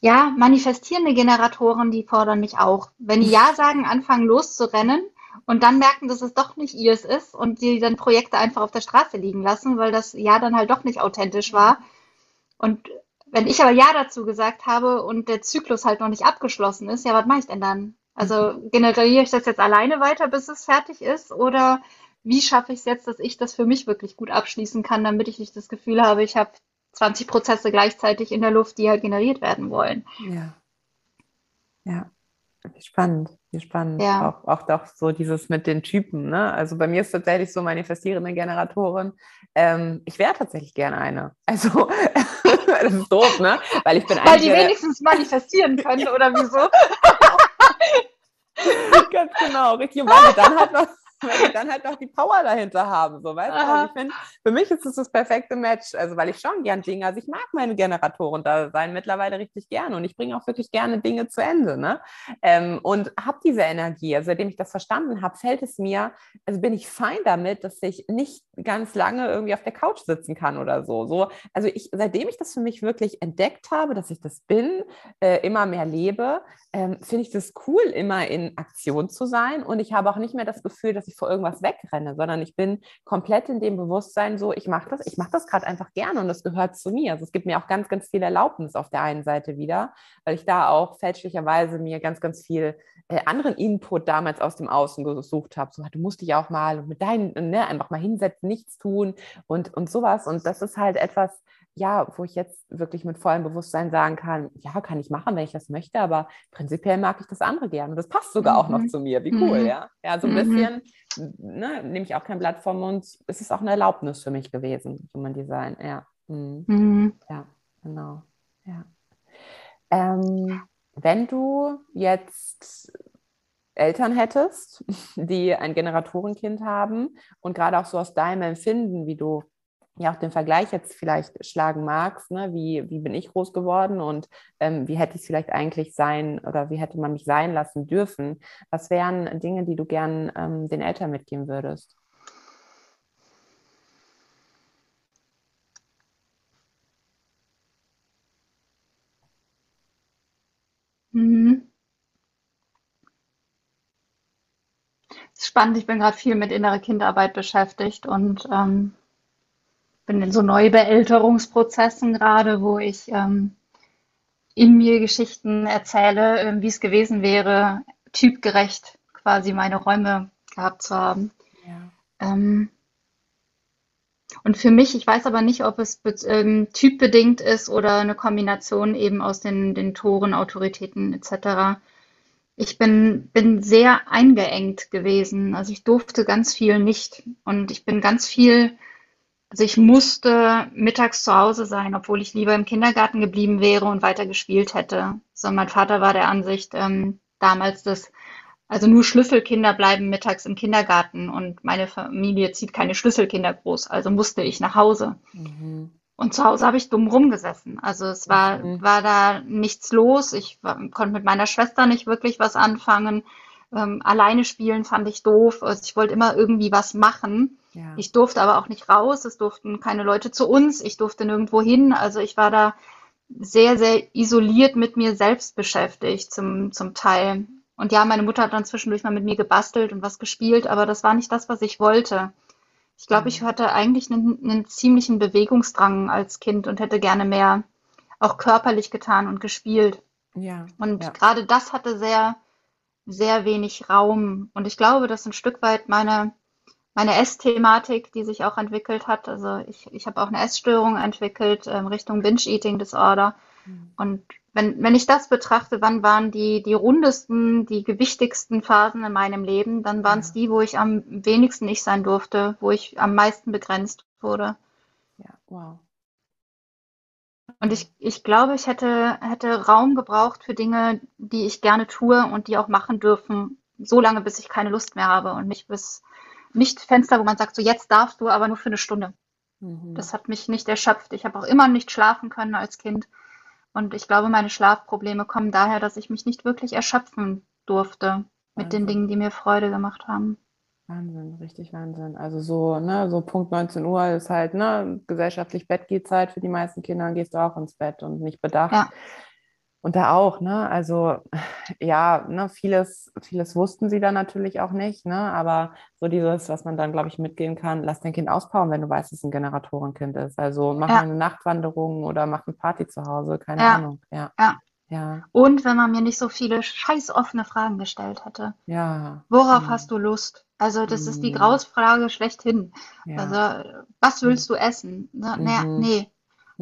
Ja, manifestierende Generatoren, die fordern mich auch. Wenn die Ja sagen, anfangen loszurennen und dann merken, dass es doch nicht ihrs ist und die dann Projekte einfach auf der Straße liegen lassen, weil das Ja dann halt doch nicht authentisch war. Und wenn ich aber Ja dazu gesagt habe und der Zyklus halt noch nicht abgeschlossen ist, ja, was mache ich denn dann? Also mhm. generiere ich das jetzt alleine weiter, bis es fertig ist? Oder wie schaffe ich es jetzt, dass ich das für mich wirklich gut abschließen kann, damit ich nicht das Gefühl habe, ich habe 20 Prozesse gleichzeitig in der Luft, die halt generiert werden wollen. Ja. Ja. Wie spannend, wie spannend. Ja. Auch, auch doch so dieses mit den Typen. Ne? Also bei mir ist tatsächlich so manifestierende Generatorin. Ähm, ich wäre tatsächlich gerne eine. Also das ist doof, ne? Weil ich bin Weil die wenigstens manifestieren können, oder wieso? Ganz genau, richtig. Und weil wir dann halt noch weil die dann halt auch die Power dahinter haben, so weißt du? Also ich finde, für mich ist es das perfekte Match, also weil ich schon gern Dinge, also ich mag meine Generatoren da sein mittlerweile richtig gerne und ich bringe auch wirklich gerne Dinge zu Ende, ne? Ähm, und habe diese Energie. Also seitdem ich das verstanden habe, fällt es mir, also bin ich fein damit, dass ich nicht ganz lange irgendwie auf der Couch sitzen kann oder so. so also ich, seitdem ich das für mich wirklich entdeckt habe, dass ich das bin, äh, immer mehr lebe, ähm, finde ich das cool, immer in Aktion zu sein. Und ich habe auch nicht mehr das Gefühl, dass ich vor irgendwas wegrenne, sondern ich bin komplett in dem Bewusstsein so, ich mache das, ich mache das gerade einfach gerne und das gehört zu mir. Also es gibt mir auch ganz, ganz viel Erlaubnis auf der einen Seite wieder, weil ich da auch fälschlicherweise mir ganz, ganz viel äh, anderen Input damals aus dem Außen gesucht habe. So, du musst dich auch mal mit deinen, ne, einfach mal hinsetzen, nichts tun und, und sowas. Und das ist halt etwas, ja, wo ich jetzt wirklich mit vollem Bewusstsein sagen kann, ja, kann ich machen, wenn ich das möchte, aber prinzipiell mag ich das andere gerne. Und das passt sogar mhm. auch noch mhm. zu mir. Wie cool, mhm. ja. Ja, so ein mhm. bisschen, ne, nehme ich auch kein Blatt vom Mund. Es ist auch eine Erlaubnis für mich gewesen, Human Design, ja. Mhm. mhm. Ja, genau. Ja. Ähm, wenn du jetzt Eltern hättest, die ein Generatorenkind haben und gerade auch so aus deinem Empfinden, wie du ja auch den Vergleich jetzt vielleicht schlagen magst, ne? wie, wie bin ich groß geworden und ähm, wie hätte ich es vielleicht eigentlich sein oder wie hätte man mich sein lassen dürfen? Was wären Dinge, die du gern ähm, den Eltern mitgeben würdest? Mhm. ist spannend, ich bin gerade viel mit innerer Kinderarbeit beschäftigt und ähm, bin in so Neubeälterungsprozessen gerade, wo ich ähm, in mir Geschichten erzähle, äh, wie es gewesen wäre, typgerecht quasi meine Räume gehabt zu haben. Ja. Ähm, und für mich, ich weiß aber nicht, ob es ähm, typbedingt ist oder eine Kombination eben aus den, den Toren, Autoritäten etc. Ich bin, bin sehr eingeengt gewesen. Also ich durfte ganz viel nicht. Und ich bin ganz viel also ich musste mittags zu Hause sein, obwohl ich lieber im Kindergarten geblieben wäre und weiter gespielt hätte. So, mein Vater war der Ansicht ähm, damals, dass also nur Schlüsselkinder bleiben mittags im Kindergarten und meine Familie zieht keine Schlüsselkinder groß, also musste ich nach Hause. Mhm. Und zu Hause habe ich dumm rumgesessen. Also es war, mhm. war da nichts los. Ich war, konnte mit meiner Schwester nicht wirklich was anfangen. Ähm, alleine spielen fand ich doof. Also ich wollte immer irgendwie was machen. Ja. Ich durfte aber auch nicht raus, es durften keine Leute zu uns, ich durfte nirgendwo hin. Also ich war da sehr, sehr isoliert mit mir selbst beschäftigt zum, zum Teil. Und ja, meine Mutter hat dann zwischendurch mal mit mir gebastelt und was gespielt, aber das war nicht das, was ich wollte. Ich glaube, ich hatte eigentlich einen, einen ziemlichen Bewegungsdrang als Kind und hätte gerne mehr auch körperlich getan und gespielt. Ja. Und ja. gerade das hatte sehr, sehr wenig Raum. Und ich glaube, dass ein Stück weit meine meine Essthematik, die sich auch entwickelt hat. Also ich, ich habe auch eine Essstörung entwickelt ähm, Richtung Binge-Eating Disorder. Mhm. Und wenn, wenn ich das betrachte, wann waren die, die rundesten, die gewichtigsten Phasen in meinem Leben, dann waren es ja. die, wo ich am wenigsten ich sein durfte, wo ich am meisten begrenzt wurde. Ja, wow. Und ich, ich glaube, ich hätte, hätte Raum gebraucht für Dinge, die ich gerne tue und die auch machen dürfen, so lange, bis ich keine Lust mehr habe und nicht bis, nicht Fenster, wo man sagt, so jetzt darfst du, aber nur für eine Stunde. Mhm. Das hat mich nicht erschöpft. Ich habe auch immer nicht schlafen können als Kind. Und ich glaube, meine Schlafprobleme kommen daher, dass ich mich nicht wirklich erschöpfen durfte mit Wahnsinn. den Dingen, die mir Freude gemacht haben. Wahnsinn, richtig Wahnsinn. Also so, ne, so Punkt 19 Uhr ist halt, ne, gesellschaftlich Bettgehzeit für die meisten Kinder, dann gehst du auch ins Bett und nicht bedacht. Ja. Und da auch, ne? Also ja, ne, vieles, vieles wussten sie dann natürlich auch nicht, ne? Aber so dieses, was man dann, glaube ich, mitgehen kann, lass dein Kind auspowern, wenn du weißt, dass es ein Generatorenkind ist. Also mach ja. eine Nachtwanderung oder mach eine Party zu Hause, keine ja. Ahnung. Ja. ja. Ja. Und wenn man mir nicht so viele scheiß offene Fragen gestellt hätte. Ja. Worauf ja. hast du Lust? Also, das ist die mhm. Grausfrage schlechthin. Also, was willst du essen? Ne, mhm. Nee,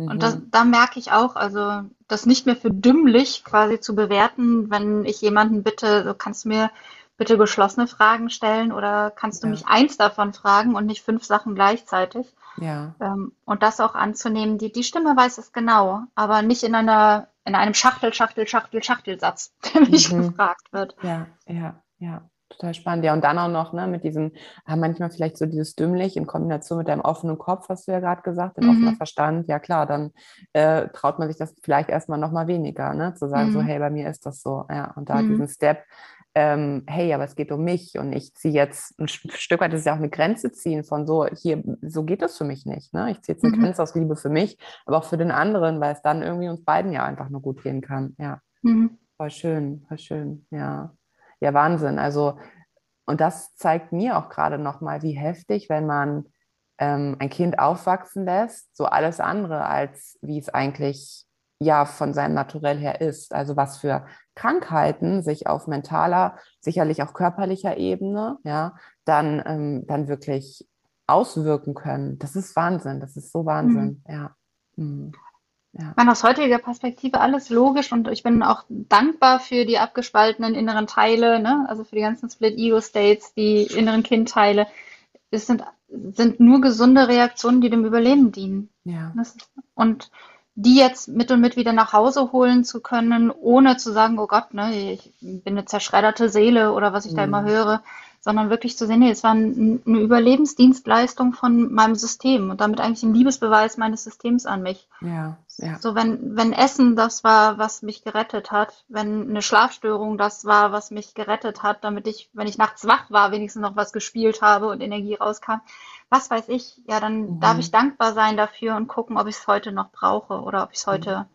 und das, da merke ich auch, also das nicht mehr für dümmlich quasi zu bewerten, wenn ich jemanden bitte, so kannst du mir bitte geschlossene Fragen stellen oder kannst du ja. mich eins davon fragen und nicht fünf Sachen gleichzeitig. Ja. Ähm, und das auch anzunehmen, die, die Stimme weiß es genau, aber nicht in einer, in einem Schachtel, Schachtel, Schachtel, Schachtelsatz, der mich mhm. gefragt wird. Ja, ja, ja. Total spannend. Ja, und dann auch noch ne, mit diesem, ah, manchmal vielleicht so dieses Dümmlich in Kombination mit deinem offenen Kopf, hast du ja gerade gesagt, offener Mhm. Verstand. Ja, klar, dann äh, traut man sich das vielleicht erstmal nochmal weniger, ne? Zu sagen, so, Mhm. hey, bei mir ist das so. Ja, und da Mhm. diesen Step, ähm, hey, aber es geht um mich und ich ziehe jetzt ein St- Stück weit, das ist ja auch eine Grenze ziehen von so, hier, so geht es für mich nicht. Ne? Ich ziehe jetzt eine Mhm. Grenze aus Liebe für mich, aber auch für den anderen, weil es dann irgendwie uns beiden ja einfach nur gut gehen kann. Ja. Mhm. Voll schön, voll schön, ja. Ja, Wahnsinn. Also, und das zeigt mir auch gerade nochmal, wie heftig, wenn man ähm, ein Kind aufwachsen lässt, so alles andere, als wie es eigentlich ja von seinem Naturell her ist. Also was für Krankheiten sich auf mentaler, sicherlich auch körperlicher Ebene, ja, dann, ähm, dann wirklich auswirken können. Das ist Wahnsinn, das ist so Wahnsinn, ja. Mhm. Ja. Ich meine, aus heutiger Perspektive alles logisch und ich bin auch dankbar für die abgespaltenen inneren Teile, ne? Also für die ganzen Split-Ego-States, die inneren Kindteile. Es sind, sind nur gesunde Reaktionen, die dem Überleben dienen. Ja. Ist, und die jetzt mit und mit wieder nach Hause holen zu können, ohne zu sagen, oh Gott, ne, ich bin eine zerschredderte Seele oder was ich da immer Mhm. höre, sondern wirklich zu sehen, nee, es war ein, eine Überlebensdienstleistung von meinem System und damit eigentlich ein Liebesbeweis meines Systems an mich. Ja, ja. So, wenn, wenn Essen das war, was mich gerettet hat, wenn eine Schlafstörung das war, was mich gerettet hat, damit ich, wenn ich nachts wach war, wenigstens noch was gespielt habe und Energie rauskam, was weiß ich, ja, dann Mhm. darf ich dankbar sein dafür und gucken, ob ich es heute noch brauche oder ob ich es heute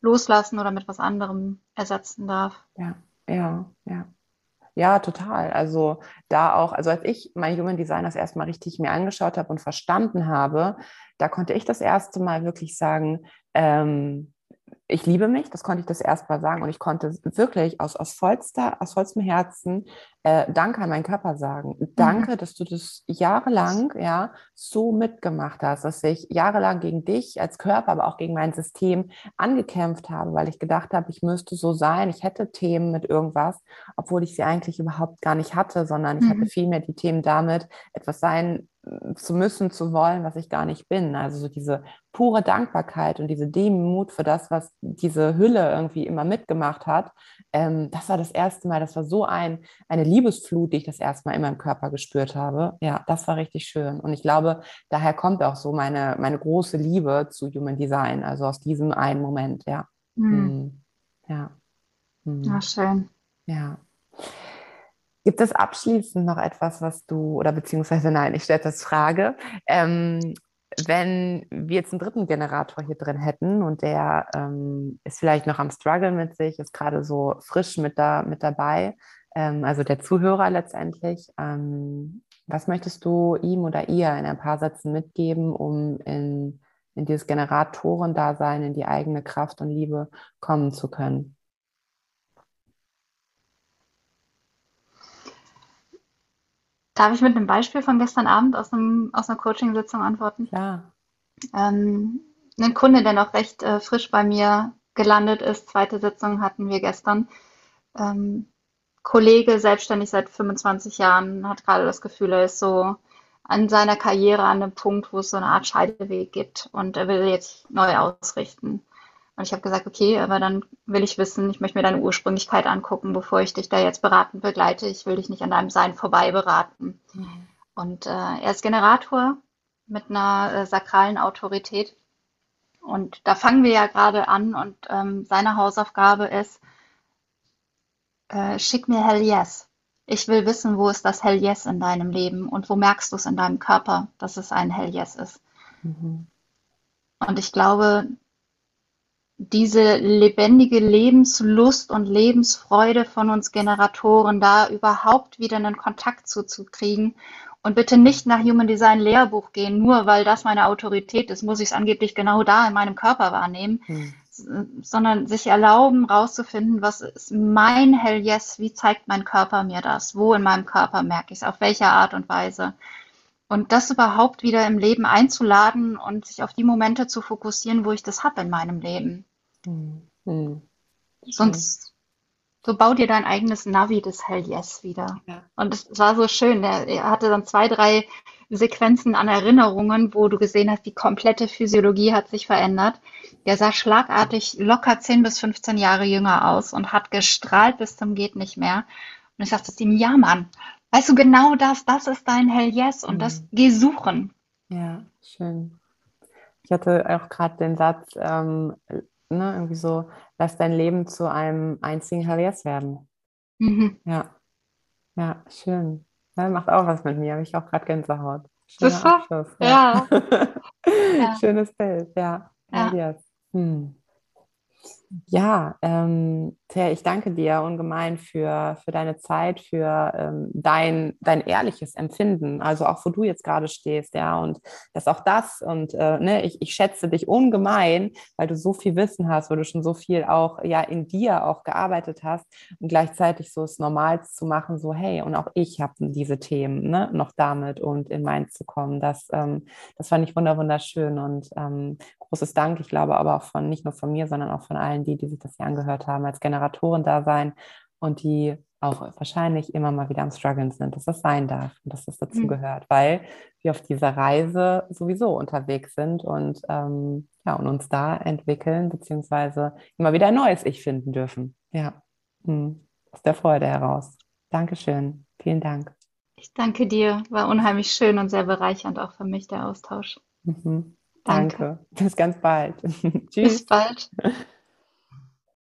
loslassen oder mit was anderem ersetzen darf. Ja, ja, ja. Ja, total. Also da auch, also als ich mein Human Design das erstmal richtig mir angeschaut habe und verstanden habe, da konnte ich das erste Mal wirklich sagen, ähm, ich liebe mich, das konnte ich das erste Mal sagen und ich konnte wirklich aus, aus, vollster, aus vollstem Herzen äh, Danke an meinen Körper sagen. Danke, dass du das jahrelang ja so mitgemacht hast, dass ich jahrelang gegen dich als Körper, aber auch gegen mein System angekämpft habe, weil ich gedacht habe, ich müsste so sein, ich hätte Themen mit irgendwas, obwohl ich sie eigentlich überhaupt gar nicht hatte, sondern ich hatte Mhm. vielmehr die Themen damit, etwas sein zu müssen, zu wollen, was ich gar nicht bin. Also so diese pure Dankbarkeit und diese Demut für das, was diese Hülle irgendwie immer mitgemacht hat. Ähm, das war das erste Mal, das war so ein, eine Liebesflut, die ich das erste Mal in meinem Körper gespürt habe. Ja, das war richtig schön. Und ich glaube, daher kommt auch so meine, meine große Liebe zu Human Design, also aus diesem einen Moment, ja. Hm. Hm. Ja. Hm. Ja, schön. Ja. Gibt es abschließend noch etwas, was du, oder beziehungsweise nein, ich stelle das Frage, ähm, wenn wir jetzt einen dritten Generator hier drin hätten und der ähm, ist vielleicht noch am Struggle mit sich, ist gerade so frisch mit, da, mit dabei, ähm, also der Zuhörer letztendlich, ähm, was möchtest du ihm oder ihr in ein paar Sätzen mitgeben, um in, in dieses Generatorendasein, in die eigene Kraft und Liebe kommen zu können? Darf ich mit einem Beispiel von gestern Abend aus einem, aus einer Coaching-Sitzung antworten? Klar. Ähm, ein Kunde, der noch recht äh, frisch bei mir gelandet ist, zweite Sitzung hatten wir gestern. Ähm, Kollege, selbstständig seit 25 Jahren, hat gerade das Gefühl, er ist so an seiner Karriere an einem Punkt, wo es so eine Art Scheideweg gibt und er will jetzt neu ausrichten. Und ich habe gesagt, okay, aber dann will ich wissen, ich möchte mir deine Ursprünglichkeit angucken, bevor ich dich da jetzt beratend begleite. Ich will dich nicht an deinem Sein vorbei beraten. Und äh, er ist Generator mit einer äh, sakralen Autorität. Und da fangen wir ja gerade an und ähm, seine Hausaufgabe ist, äh, schick mir Hell Yes. Ich will wissen, wo ist das Hell Yes in deinem Leben und wo merkst du es in deinem Körper, dass es ein Hell Yes ist. Mhm. Und ich glaube, diese lebendige Lebenslust und Lebensfreude von uns Generatoren, da überhaupt wieder einen Kontakt zuzukriegen und bitte nicht nach Human Design Lehrbuch gehen, nur weil das meine Autorität ist, muss ich es angeblich genau da in meinem Körper wahrnehmen, Mhm. sondern sich erlauben, rauszufinden, was ist mein Hell Yes, wie zeigt mein Körper mir das, wo in meinem Körper merke ich es, auf welche Art und Weise. Und das überhaupt wieder im Leben einzuladen und sich auf die Momente zu fokussieren, wo ich das habe in meinem Leben. Mhm. Sonst, so bau dir dein eigenes Navi des Hell Yes wieder. Ja. Und es war so schön. Er, er hatte dann zwei, drei Sequenzen an Erinnerungen, wo du gesehen hast, die komplette Physiologie hat sich verändert. Der sah schlagartig locker 10 bis 15 Jahre jünger aus und hat gestrahlt bis zum geht nicht mehr. Und ich sagte zu ihm, ja, Mann, weißt du genau das, das ist dein Hell Yes und mhm. das geh suchen. Ja, schön. Ich hatte auch gerade den Satz, ähm, ne, irgendwie so, lass dein Leben zu einem einzigen Hell Yes werden. Mhm. Ja, ja, schön. Ja, macht auch was mit mir, habe ich auch gerade Gänsehaut. Schöner Abschluss, ja. ja. Schönes Bild, ja. ja. Yes. Hm. Ja, ähm, Thea, ich danke dir ungemein für, für deine Zeit, für ähm, dein, dein ehrliches Empfinden, also auch wo du jetzt gerade stehst, ja, und dass auch das und äh, ne, ich, ich schätze dich ungemein, weil du so viel Wissen hast, weil du schon so viel auch ja in dir auch gearbeitet hast und gleichzeitig so es normal zu machen, so hey, und auch ich habe diese Themen ne, noch damit und in mein zu kommen, das, ähm, das fand ich wunderschön und ähm, großes Dank, ich glaube aber auch von nicht nur von mir, sondern auch von allen, die, die sich das hier angehört haben, als Generatoren da sein und die auch wahrscheinlich immer mal wieder am Struggeln sind, dass das sein darf und dass das dazu mhm. gehört, weil wir auf dieser Reise sowieso unterwegs sind und, ähm, ja, und uns da entwickeln, beziehungsweise immer wieder ein neues Ich finden dürfen. Ja, mhm. aus der Freude heraus. Dankeschön. Vielen Dank. Ich danke dir. War unheimlich schön und sehr bereichernd auch für mich der Austausch. Mhm. Danke. Danke. Bis ganz bald. Tschüss. Bis bald.